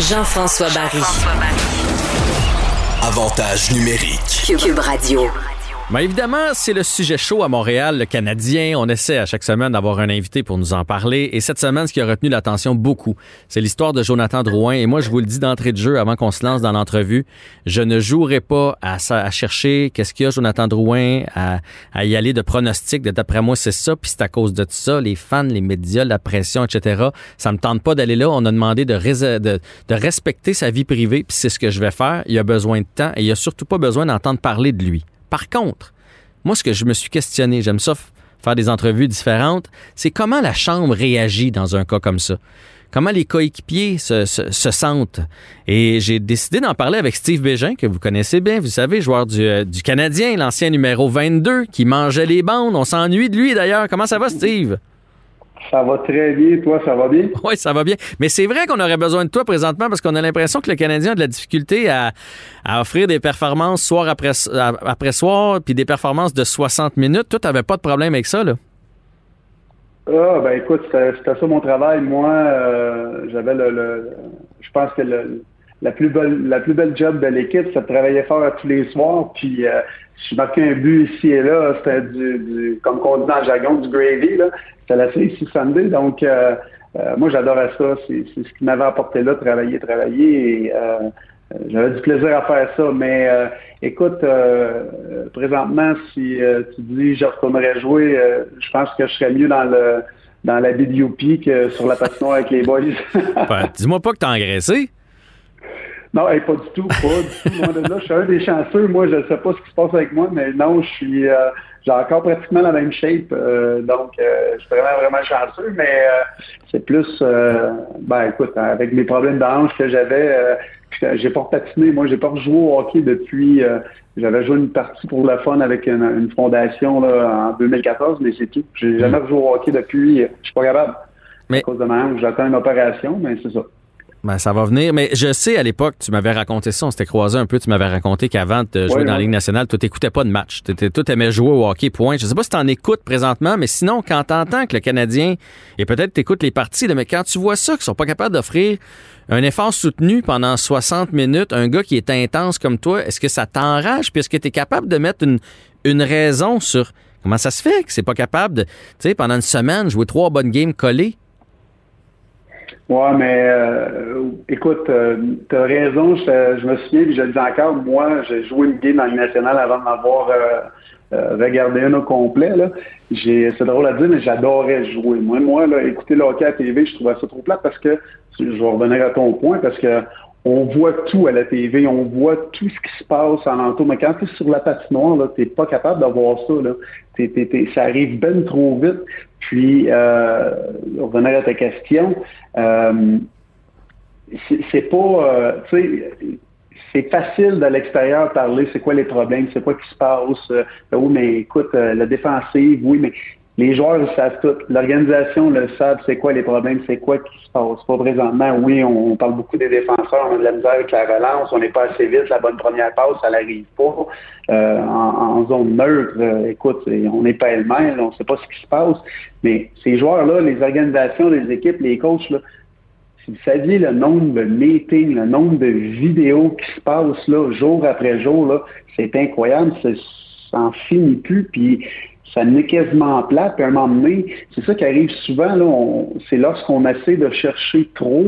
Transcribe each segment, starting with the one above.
Jean-François Barry. Avantage numérique. Cube Radio. Ben évidemment, c'est le sujet chaud à Montréal, le Canadien. On essaie à chaque semaine d'avoir un invité pour nous en parler. Et cette semaine, ce qui a retenu l'attention beaucoup, c'est l'histoire de Jonathan Drouin. Et moi, je vous le dis d'entrée de jeu avant qu'on se lance dans l'entrevue, je ne jouerai pas à, chercher qu'est-ce qu'il y a Jonathan Drouin, à, y aller de pronostics. D'après moi, c'est ça, puis c'est à cause de tout ça, les fans, les médias, la pression, etc. Ça me tente pas d'aller là. On a demandé de, de, de respecter sa vie privée, puis c'est ce que je vais faire. Il a besoin de temps et il a surtout pas besoin d'entendre parler de lui. Par contre, moi, ce que je me suis questionné, j'aime ça faire des entrevues différentes, c'est comment la Chambre réagit dans un cas comme ça. Comment les coéquipiers se, sentent. Et j'ai décidé d'en parler avec Steve Bégin, que vous connaissez bien, vous savez, joueur du, euh, du Canadien, l'ancien numéro 22, qui mangeait les bandes. On s'ennuie de lui d'ailleurs. Comment ça va, Steve? Ça va très bien. Toi, ça va bien? Oui, ça va bien. Mais c'est vrai qu'on aurait besoin de toi présentement parce qu'on a l'impression que le Canadien a de la difficulté à, offrir des performances soir après, après soir, puis des performances de 60 minutes. Toi, tu n'avais pas de problème avec ça, là? Ah, ben écoute, c'était ça mon travail. Moi, euh, j'avais le, Je pense que la plus belle la plus belle job de l'équipe, c'est de travailler fort tous les soirs. Puis euh, je marquais un but ici et là, c'était du, comme on dit dans le jargon, du gravy. Là c'était la série Sunday. Donc, euh, euh, moi, j'adorais ça. C'est ce qui m'avait apporté là, travailler, travailler. Et euh, j'avais du plaisir à faire ça. Mais écoute, présentement, si tu dis je retournerais jouer, je pense que je serais mieux dans le dans la BDUP que sur la patinoire avec les boys. Ben, dis-moi pas que t'as engraissé. Non, pas du tout, pas du tout. je suis un des chanceux. Moi, je ne sais pas ce qui se passe avec moi, mais non, je suis j'ai encore pratiquement la même shape. Euh, donc, euh, je suis vraiment, vraiment chanceux, mais euh, c'est plus, ben écoute, avec mes problèmes d'ange que j'avais, j'ai pas patiné. Moi, j'ai pas rejoué au hockey depuis, j'avais joué une partie pour le fun avec une, fondation là, en 2014, mais c'est tout. J'ai jamais rejoué au hockey depuis. Je suis pas capable. Mais... À cause de ma j'attends une opération, mais c'est ça. Ben, ça va venir. Mais je sais, à l'époque, tu m'avais raconté ça, on s'était croisé un peu, tu m'avais raconté qu'avant de jouer dans la Ligue nationale, tu n'écoutais pas de match. Tu aimais jouer au hockey, point. Je sais pas si tu en écoutes présentement, mais sinon, quand tu entends que le Canadien, et peut-être tu écoutes les parties, mais quand tu vois ça, qu'ils sont pas capables d'offrir un effort soutenu pendant 60 minutes, un gars qui est intense comme toi, est-ce que ça t'enrage? Puis est-ce que tu es capable de mettre une, une raison sur comment ça se fait que c'est pas capable de, tu sais, pendant une semaine, jouer trois bonnes games collées? Ouais, mais euh, écoute, euh, tu as raison, je, me souviens, puis je le dis encore, moi, j'ai joué une game dans le national avant de m'avoir euh, regardé un au complet. C'est drôle à dire, mais j'adorais jouer. Moi, moi écouter le à TV, je trouvais ça trop plat parce que, je vais revenir à ton point, parce que on voit tout à la TV, on voit tout ce qui se passe en entour. Mais quand tu es sur la patinoire, tu n'es pas capable de voir ça. Là. ça arrive bien trop vite. Puis, euh, revenir à ta question, euh, c'est pas, euh, tu sais, c'est facile de l'extérieur parler, c'est quoi les problèmes, c'est quoi qui se passe. Euh, oui, mais écoute, la défensive, oui, mais les joueurs le savent tout. L'organisation le savent, c'est quoi les problèmes, c'est quoi qui se passe? Pas présentement, oui, on, parle beaucoup des défenseurs, on a de la misère avec la relance, on n'est pas assez vite, la bonne première passe, ça n'arrive pas. Euh, en, zone neutre, euh, écoute, on n'est pas elle-même, on ne sait pas ce qui se passe. Mais ces joueurs-là, les organisations, les équipes, les coachs, là, si vous saviez le nombre de meetings, le nombre de vidéos qui se passent là, jour après jour, c'est incroyable, ça n'en finit plus. Puis ça n'est quasiment plat, puis à un moment donné, c'est ça qui arrive souvent, là, c'est lorsqu'on essaie de chercher trop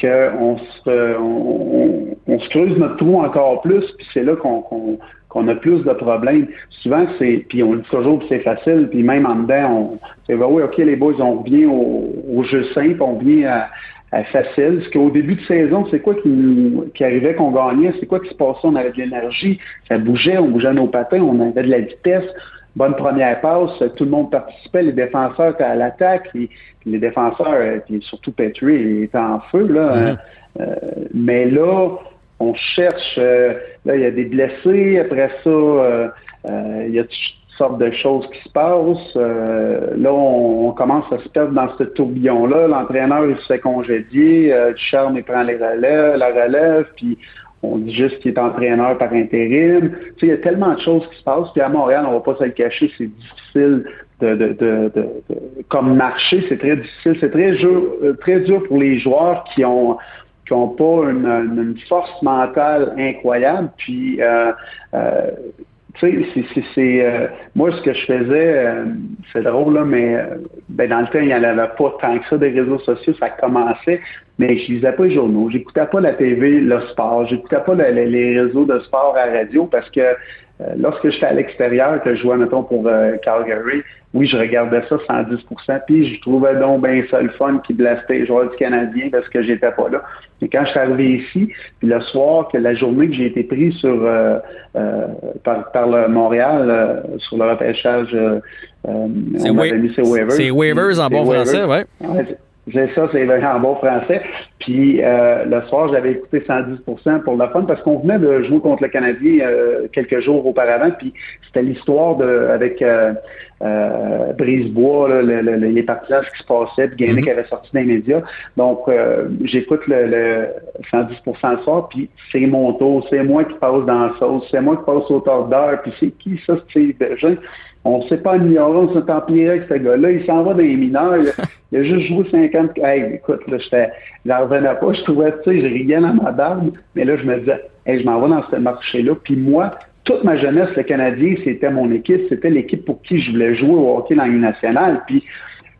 qu'on se, on, on, se creuse notre trou encore plus, puis c'est là qu'on qu'on a plus de problèmes. Souvent, c'est, puis on dit toujours que c'est facile, puis même en dedans, on c'est oui, ok, les boys, on revient au, au jeu simple, on revient à, à facile. Parce qu'au début de saison, c'est quoi qui, qui arrivait qu'on gagnait? C'est quoi qui se passait? On avait de l'énergie, ça bougeait, on bougeait nos patins, on avait de la vitesse bonne première passe, tout le monde participait, les défenseurs étaient à l'attaque, les, les défenseurs, euh, puis surtout Petrie, étaient en feu. Là, hein. euh, mais là, on cherche, euh, là, il y a des blessés, après ça, il y a toutes sortes de choses qui se passent. là, on, commence à se perdre dans ce tourbillon-là. L'entraîneur, il se fait congédier, Ducharme, il prend les relèves, la relève, puis on dit juste qu'il est entraîneur par intérim. Tu sais, il y a tellement de choses qui se passent. Puis à Montréal, on va pas se le cacher, c'est difficile de, de, de, comme marché, c'est très difficile. C'est très euh, très dur pour les joueurs qui ont qui n'ont pas une, force mentale incroyable. Puis, euh, euh, tu sais, c'est, moi, ce que je faisais, c'est drôle, là, mais ben, dans le temps, il n'y en avait pas tant que ça des réseaux sociaux, ça commençait, mais je lisais pas les journaux, j'écoutais pas la TV, le sport, j'écoutais pas les réseaux de sport à la radio parce que euh, lorsque j'étais à l'extérieur, que je jouais, mettons, pour euh, Calgary, oui, je regardais ça 110% puis je trouvais donc bien ça le fun qui blastait les joueurs du Canadien parce que j'étais pas là. Mais quand je suis arrivé ici, puis le soir, que la journée que j'ai été pris sur euh, par, le Montréal sur le repêchage, c'est waivers. C'est waivers en bon français, ouais. J'ai ça, c'est en bon français. Puis euh, le soir, j'avais écouté 110% pour le fun parce qu'on venait de jouer contre le Canadien euh, quelques jours auparavant. Puis c'était l'histoire de avec euh, euh Brisebois, les partisans, ce qui se passait, puis mm-hmm. qui avait sorti dans les médias. Donc j'écoute le, 110% le soir, puis c'est mon tour, c'est moi qui passe dans la sauce, c'est moi qui passe au d'heure, puis c'est qui ça, c'est on ne sait pas ignorer, on s'est empiré avec ce gars-là. Il s'en va dans les mineurs. Il, a juste joué 50. Hey, écoute, là, j'en revenais pas. Je trouvais, tu sais, je riais dans ma barbe. Mais là, je me disais, hey, je m'en vais dans ce marché-là. Puis moi, toute ma jeunesse, le Canadien, c'était mon équipe. C'était l'équipe pour qui je voulais jouer au hockey dans l'Union nationale. Puis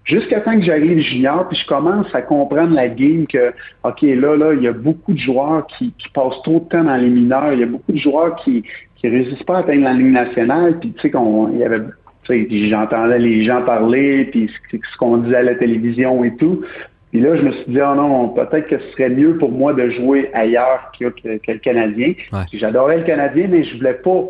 jusqu'à temps que j'arrive junior, puis je commence à comprendre la game que, OK, là, là, il y a beaucoup de joueurs qui, qui passent trop de temps dans les mineurs. Il y a beaucoup de joueurs qui, qui réussissent pas à atteindre la ligne nationale. Puis tu sais qu'on il y avait j'entendais les gens parler, puis ce, qu'on disait à la télévision et tout. Puis là, je me suis dit, oh non, peut-être que ce serait mieux pour moi de jouer ailleurs que, le Canadien. J'adorais le Canadien, mais je voulais pas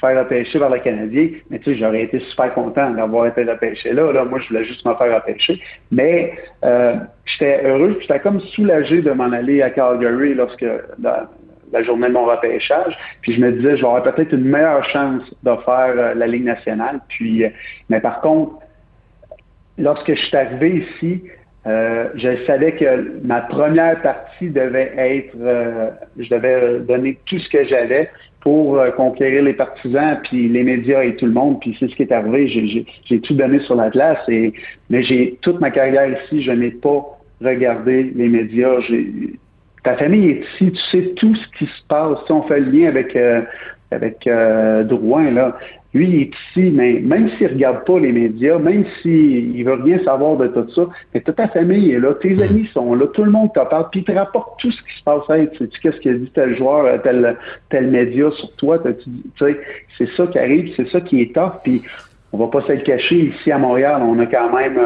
faire repêcher vers le Canadien. Mais tu sais, j'aurais été super content d'avoir été repêché là. Là, moi, je voulais juste me faire repêcher. Mais euh, j'étais heureux, j'étais comme soulagé de m'en aller à Calgary lorsque la journée de mon repêchage. Puis je me disais, j'aurais peut-être une meilleure chance de faire euh, la Ligue nationale. Puis, euh, mais par contre, lorsque je suis arrivé ici, euh, je savais que ma première partie devait être, je devais donner tout ce que j'avais pour conquérir les partisans, puis les médias et tout le monde. Puis c'est ce qui est arrivé. J'ai tout donné sur la glace. Et, mais j'ai toute ma carrière ici, je n'ai pas regardé les médias. Ta famille est ici, tu sais tout ce qui se passe. Si on fait le lien avec, euh, avec euh, Drouin, là, lui, il est ici, mais même s'il ne regarde pas les médias, même s'il ne veut rien savoir de tout ça, mais toute ta famille est là, tes mm. amis sont là, tout le monde te parle, puis il te rapporte tout ce qui se passe. Hey, tu sais qu'est-ce qu'il a dit tel joueur, euh, tel, tel média sur toi? Tu sais, c'est ça qui arrive, c'est ça qui est tough, puis on va pas se le cacher, ici à Montréal, on a quand même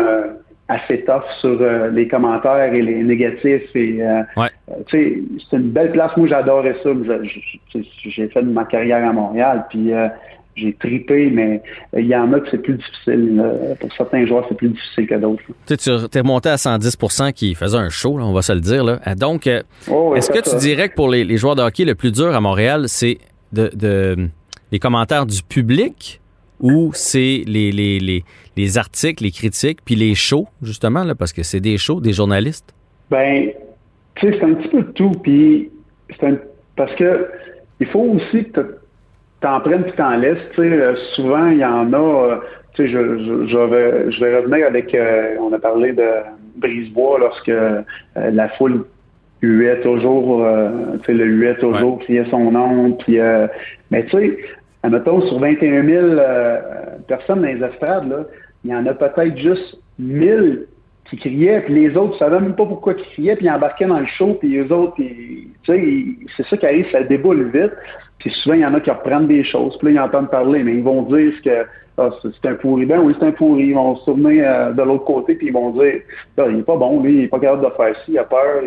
assez tough sur euh, les commentaires et les négatifs. Et, euh, euh, c'est une belle place. Moi, j'adorais ça. J'ai fait ma carrière à Montréal, puis j'ai tripé, mais il y en a que c'est plus difficile. pour certains joueurs, c'est plus difficile que d'autres. Tu es remonté à 110% qui faisait un show, on va se le dire. Là. Donc, oh, est-ce que tu dirais que pour les, joueurs de hockey, le plus dur à Montréal, c'est de, de, les commentaires du public ou c'est les, les, les, les, articles, les critiques, puis les shows, justement, là, parce que c'est des shows, des journalistes? Ben, tu sais, c'est un petit peu de tout. Puis, un, parce que il faut aussi que tu en prennes puis t'en laisses. Tu sais, euh, souvent, il y en a. Euh, tu sais, je, je, vais, je vais revenir avec. Euh, on a parlé de Brisebois lorsque la foule huait toujours, tu sais, le huait toujours, criait son nom. Puis, mais tu sais, mettons, sur 21 000 euh, personnes dans les estrades, là, il y en a peut-être juste 1000 qui criaient, puis les autres ne savaient même pas pourquoi ils criaient, puis ils embarquaient dans le show, puis les autres, tu sais, c'est ça qui arrive, ça déboule vite. Puis souvent, il y en a qui reprennent des choses, puis là, ils entendent parler, mais ils vont dire ce que ah, c'est un pourri. Ben oui, c'est un pourri. Ils vont se tourner euh, de l'autre côté, puis ils vont dire ah, il est pas bon, lui, il est pas capable de faire ci, il a peur.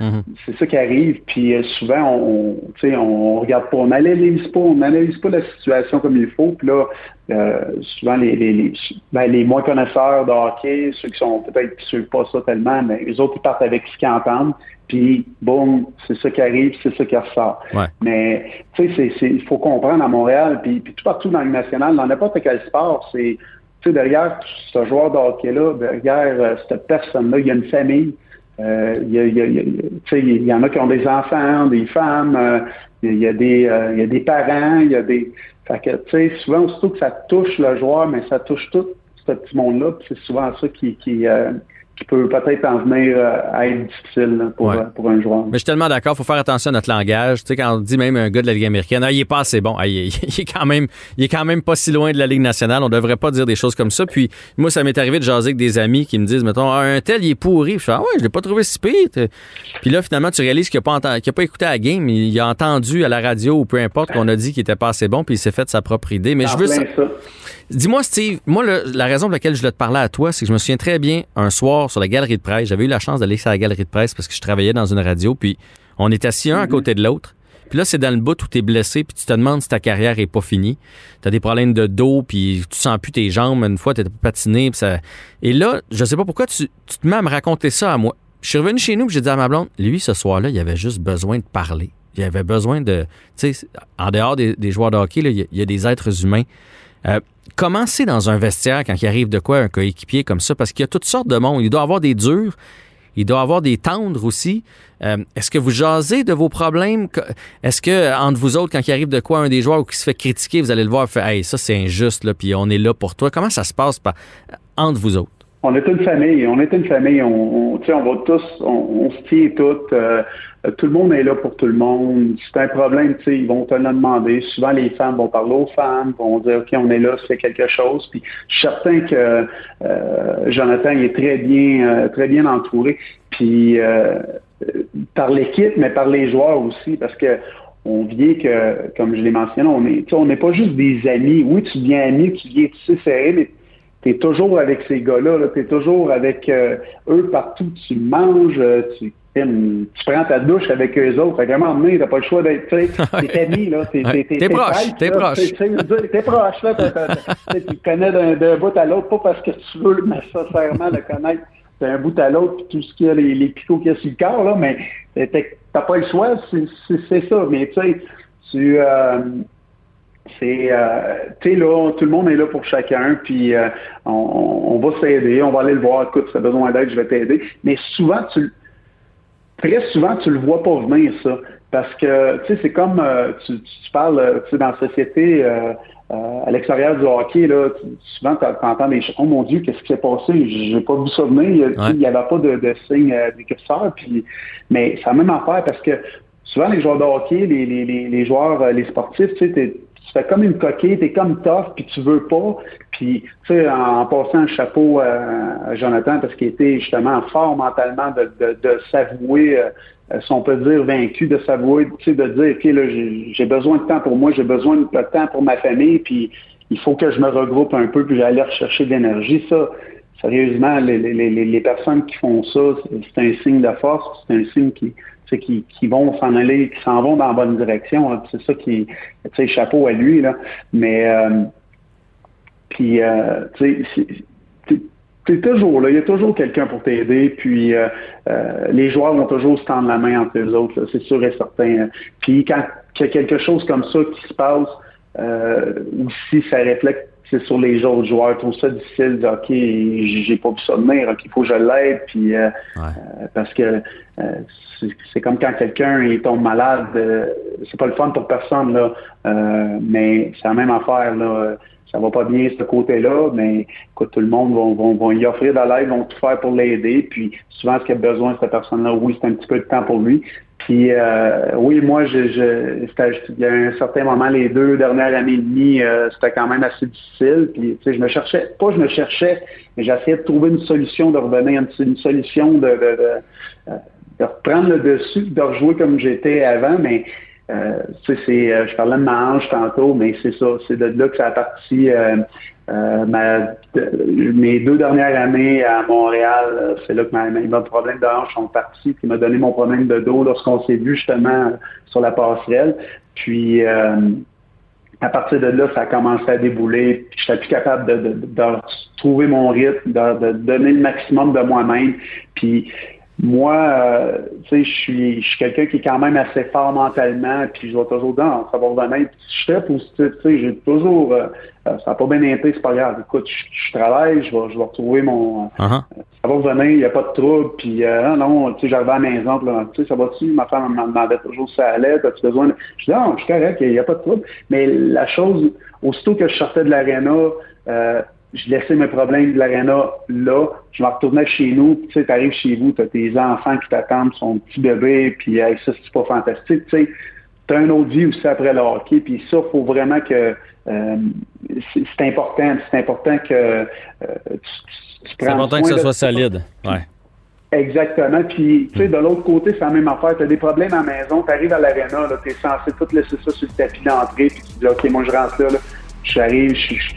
Mhm. C'est ça qui arrive. Puis euh, souvent, on, on, on regarde pas, on n'analyse pas, on n'analyse pas la situation comme il faut. Puis là, euh, souvent les, les, les, ben, les, moins connaisseurs de hockey, ceux qui sont peut-être qui suivent pas ça tellement, mais les autres ils partent avec ce qu'ils entendent, puis boum, c'est ça qui arrive, c'est ça qui ressort. Mais tu sais, il faut comprendre à Montréal, puis, puis tout partout dans le national, dans n'importe quel sport, c'est tu sais, derrière ce joueur de hockey-là, derrière euh, cette personne-là, il y a une famille. Euh, il, y a, il, y a, il, y en a qui ont des enfants, des femmes, euh, il, y a des, euh, il y a des parents, il y a des. Fait que, tu sais, souvent, surtout que ça touche le joueur, mais ça touche tout ce petit monde-là, c'est souvent ça qui, qui, qui peut peut-être en venir euh, à être difficile pour, euh, pour, un joueur. Mais je suis tellement d'accord, il faut faire attention à notre langage. Tu sais, quand on dit même un gars de la Ligue américaine, ah, il est pas assez bon, ah, il, est, quand même, il est quand même pas si loin de la Ligue nationale. On devrait pas dire des choses comme ça. Puis moi, ça m'est arrivé de jaser avec des amis qui me disent, mettons, ah, un tel, il est pourri. Je fais, ah ouais, je l'ai pas trouvé si pire. Puis là, finalement, tu réalises qu'il n'a pas, pas écouté la game, il a entendu à la radio ou peu importe qu'on a dit qu'il était pas assez bon, puis il s'est fait sa propre idée. Mais je veux ça. Dis-moi, Steve, moi, la raison pour laquelle je voulais te parler à toi, c'est que je me souviens très bien un soir sur la galerie de presse. J'avais eu la chance d'aller sur la galerie de presse parce que je travaillais dans une radio, puis on était assis un à côté de l'autre. Puis là, c'est dans le bout où tu es blessé, puis tu te demandes si ta carrière est pas finie. Tu as des problèmes de dos, puis tu sens plus tes jambes. Une fois, tu patiné. Puis ça... Et là, je sais pas pourquoi tu, te mets à me raconter ça à moi. Je suis revenu chez nous, j'ai dit à ma blonde, lui, ce soir-là, il avait juste besoin de parler. Il avait besoin de. Tu sais, en dehors des, joueurs de hockey, il y, a des êtres humains. Euh, comment c'est dans un vestiaire quand il arrive de quoi un coéquipier comme ça? Parce qu'il y a toutes sortes de monde. Il doit avoir des durs, il doit avoir des tendres aussi. Euh, est-ce que vous jasez de vos problèmes? Est-ce que entre vous autres, quand il arrive de quoi un des joueurs ou qui se fait critiquer, vous allez le voir faire Hey, ça c'est injuste, là, puis on est là pour toi. Comment ça se passe entre vous autres? On est une famille, on est une famille, on, on, on va tous, on, se tient toutes. Euh, euh, tout le monde est là pour tout le monde. C'est un problème, tu sais, ils vont te le demander. Souvent, les femmes vont parler aux femmes, vont dire, OK, on est là, c'est quelque chose. Puis, je suis certain que euh, Jonathan est très bien, euh, très bien entouré. Puis, par l'équipe, mais par les joueurs aussi, parce que on vient que, comme je l'ai mentionné, on est, on n'est pas juste des amis. Oui, tu deviens ami, tu viens sais, serré, mais tu es toujours avec ces gars-là, -là, tu es toujours avec eux partout. Tu manges, tu tu prends ta douche avec eux autres. Fait moment donné, t'as pas le choix d'être, tu t'es ami, là. T'es, t'es, proche, t'es proche. T'es proche, là. tu connais d'un, bout à l'autre, pas parce que tu veux nécessairement le connaître d'un bout à l'autre, puis tout ce qu'il y a, les, les picots qu'il y a sur le corps, là, mais t'as pas le choix, c'est, ça. Mais tu sais, tu... Euh, c'est euh, tu sais là tout le monde est là pour chacun puis euh, on, on, va s'aider on va aller le voir écoute si as besoin d'aide je vais t'aider mais souvent tu très souvent, tu le vois pas venir, ça. Parce que, tu sais, c'est comme, euh, tu, parles, euh, tu sais, dans la société, euh, à l'extérieur du hockey, là, souvent, tu entends des choses. Oh mon Dieu, qu'est-ce qui s'est passé? J'ai pas vu ça venir. Il n'y avait pas de, de signe d'écrisseur. Puis, mais c'est la même affaire parce que souvent, les joueurs de hockey, les, les, les joueurs, les sportifs, tu sais, tu fais comme une coquille, t'es comme tough, puis tu veux pas. Puis, tu sais, en, passant un chapeau à, Jonathan, parce qu'il était justement fort mentalement de, s'avouer, euh, si on peut dire vaincu, de s'avouer, tu sais, de dire, OK, là, j'ai besoin de temps pour moi, j'ai besoin de temps pour ma famille, puis il faut que je me regroupe un peu, puis j'allais rechercher de l'énergie. Ça, sérieusement, les personnes qui font ça, c'est un signe de force, c'est un signe qui qui, qui vont s'en aller, qui s'en vont dans la bonne direction. Hein. C'est ça qui, tu sais, chapeau à lui là. Mais euh, puis, euh, tu sais, toujours là, il y a toujours quelqu'un pour t'aider, puis euh, les joueurs vont toujours se tendre la main entre eux autres, c'est sûr et certain. Puis quand il y a quelque chose comme ça qui se passe, ou si ça reflète c'est sur les autres joueurs. Ils ça difficile de OK, j'ai pas vu ça venir, OK, il faut que je l'aide, puis euh, euh, parce que euh, c'est comme quand quelqu'un tombe malade, c'est pas le fun pour personne, là. mais c'est la même affaire, là. Ça va pas bien ce côté-là, mais écoute, tout le monde va, y offrir de l'aide, vont tout faire pour l'aider. Puis souvent, ce qu'il a besoin de cette personne-là, oui, c'est un petit peu de temps pour lui. Puis euh, oui, moi, je, je il y a un certain moment, les deux dernières années et demie, euh, c'était quand même assez difficile. Puis tu sais, je me cherchais, pas je me cherchais, mais j'essayais de trouver une solution de revenir, une, une solution de, de, de, euh, de, reprendre le dessus, de rejouer comme j'étais avant, mais euh, c'est, je parlais de ma hanche tantôt, mais c'est ça, c'est de là que ça a parti euh, mes deux dernières années à Montréal, euh, c'est là que ma, mes problèmes de hanche sont partis, qui m'a donné mon problème de dos lorsqu'on s'est vu justement sur la passerelle. Puis euh, à partir de là, ça a commencé à débouler. Je n'étais plus capable de, de, trouver mon rythme, de, de, donner le maximum de moi-même. Puis moi, euh, tu sais, je suis, je suis quelqu'un qui est quand même assez fort mentalement, puis je vais toujours dans savoir revenir. Si je suis positif, tu sais, j'ai toujours, euh, euh, ça n'a pas bien été, c'est pas grave. Écoute, je, travaille, je vais, je vais retrouver mon, ça va revenir, il n'y a pas de trouble, puis non, non, tu sais, j'arrivais à la maison, tu sais, ça va-tu? Ma femme me demandait toujours si ça allait, as-tu besoin de... Je dis, non, je suis correct, il n'y a pas de trouble. Mais la chose, aussitôt que je sortais de l'aréna, je laissais mes problèmes de l'aréna là, je me retournais chez nous, tu sais, t'arrives chez vous, t'as tes enfants qui t'attendent, son petit bébé, puis hey, ça, c'est pas fantastique, tu sais. T'as un autre vie aussi après le hockey, puis ça, faut vraiment que euh, c'est important, c'est important que euh, tu, tu C'est important que ça soit solide, ouais. Exactement. Puis, tu sais, de l'autre côté, c'est la même affaire. Tu as des problèmes à la maison, tu arrives à l'aréna, tu es censé tout laisser ça sur le tapis d'entrée, puis tu dis, OK, moi, je rentre là, là. j'arrive, je, je,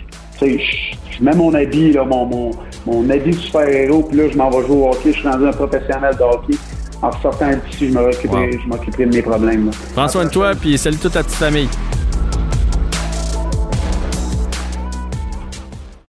mets mon habit, là, mon, mon, mon habit de super-héros, puis là, je m'en vais jouer au hockey, je suis rendu un professionnel de hockey. En sortant d'ici, je m'occuperai wow. de mes problèmes. Prends soin de toi, puis salut toute ta petite famille.